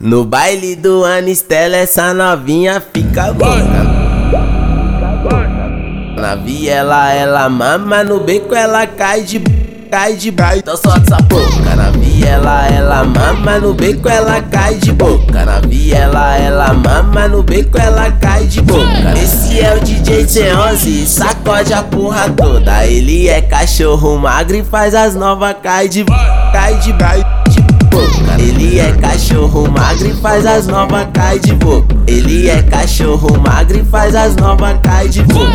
No baile do Anistela, essa novinha fica louca. Na viela ela mama, no beco ela cai de cai de boca. Então solta essa boca. Na viela ela mama, no beco ela cai de boca. Na viela ela mama, no beco ela cai de boca. Esse é o DJ C11, sacode a porra toda. Ele é cachorro magro e faz as novas cai de cai de Ele é cachorro magro e faz as novas cai de boca. Ele é cachorro magro e faz as novas cai de boca.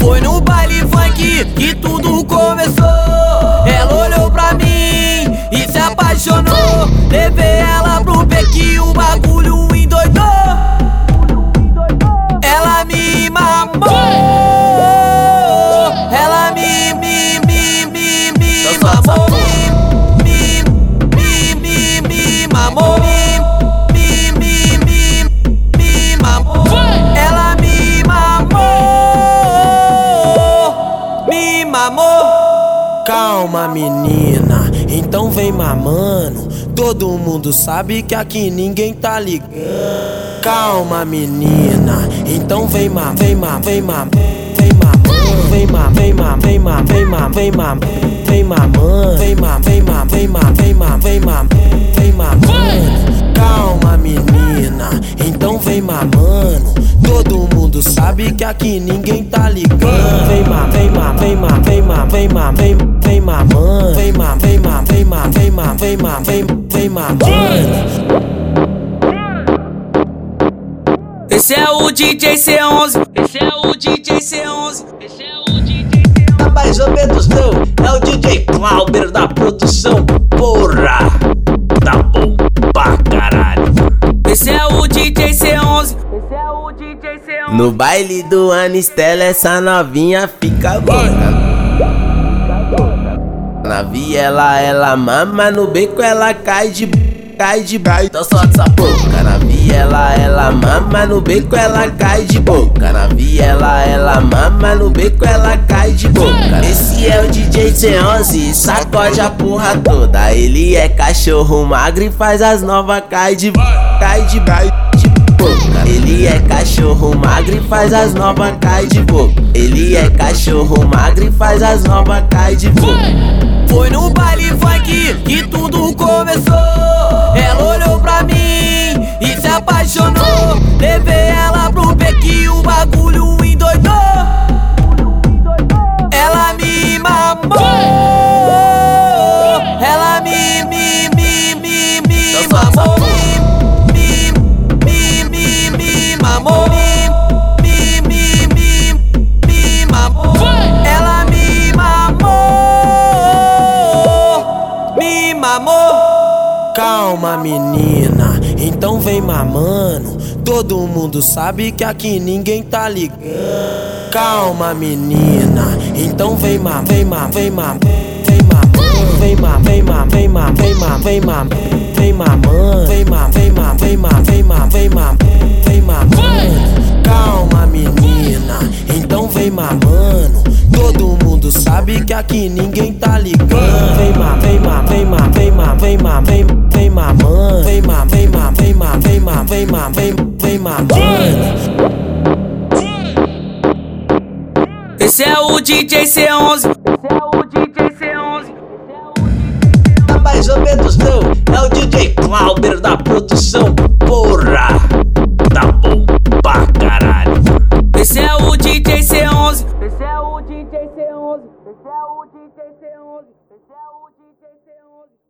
Foi no baile funk que tudo começou. Ela olhou pra mim e se apaixonou. Mamou. Calma, menina, então vem mamando. Todo mundo sabe que aqui ninguém tá ligando. Calma, menina, então vem mam, vem mam, vem mam, vem mamando, vem mam, vem mam, vem mam, vem mam, vem mam, vem mamando, vem mam, vem mam, vem mam, vem mam, vem mam, vem mamando. Calma, menina, então vem mamando. Todo mundo sabe que aqui ninguém tá ligando. Vem mam, vem mam, vem mam, vem mam, vem mam, vem vem mamando, vem mam, vem mam, vem mam, vem mam, vem mam, vem vem mamando. Esse é o DJ C11. Esse é o DJ C11. Esse é o DJ Tá mais ou menos não, é o DJ Clauber da produção. Porra, No baile do Anistela, essa novinha fica louca. Na viela ela mama, no beco ela cai de cai de. Então solta essa boca. Na viela ela mama, no beco ela cai de boca. Na viela ela mama, no beco ela cai de boca. Esse é o DJ C11, sacode a porra toda. Ele é cachorro magro e faz as novas cai de cai de. Ele é cachorro magro e faz as novas cai de boca. Ele é cachorro magro e faz as novas cai de boca. Calma, menina, então vem mamando. Todo mundo sabe que aqui ninguém tá ligando. Calma, menina, então vem mam, vem mam, vem mam, vem mamando, vem mam, vem mam, vem mam, vem mam, vem mam, vem mamando, vem mam, vem mam, vem mam, vem mam, sabe que ninguém tá ligando. Vem mam, vem mam, vem mam, vem mam, vem mam, vem vem mamando, vem mam, vem mam, vem mam, vem mam, vem mam, vem vem mamando. Esse é o DJ C11. Esse é o DJ C11. Tá mais ou menos não, é o DJ Clauber da produção. Porra, tá bom pra caralho. Esse é o DJ C11. Esse é o DJ C11. Esse é o DJ C11. Esse é o DJ C11.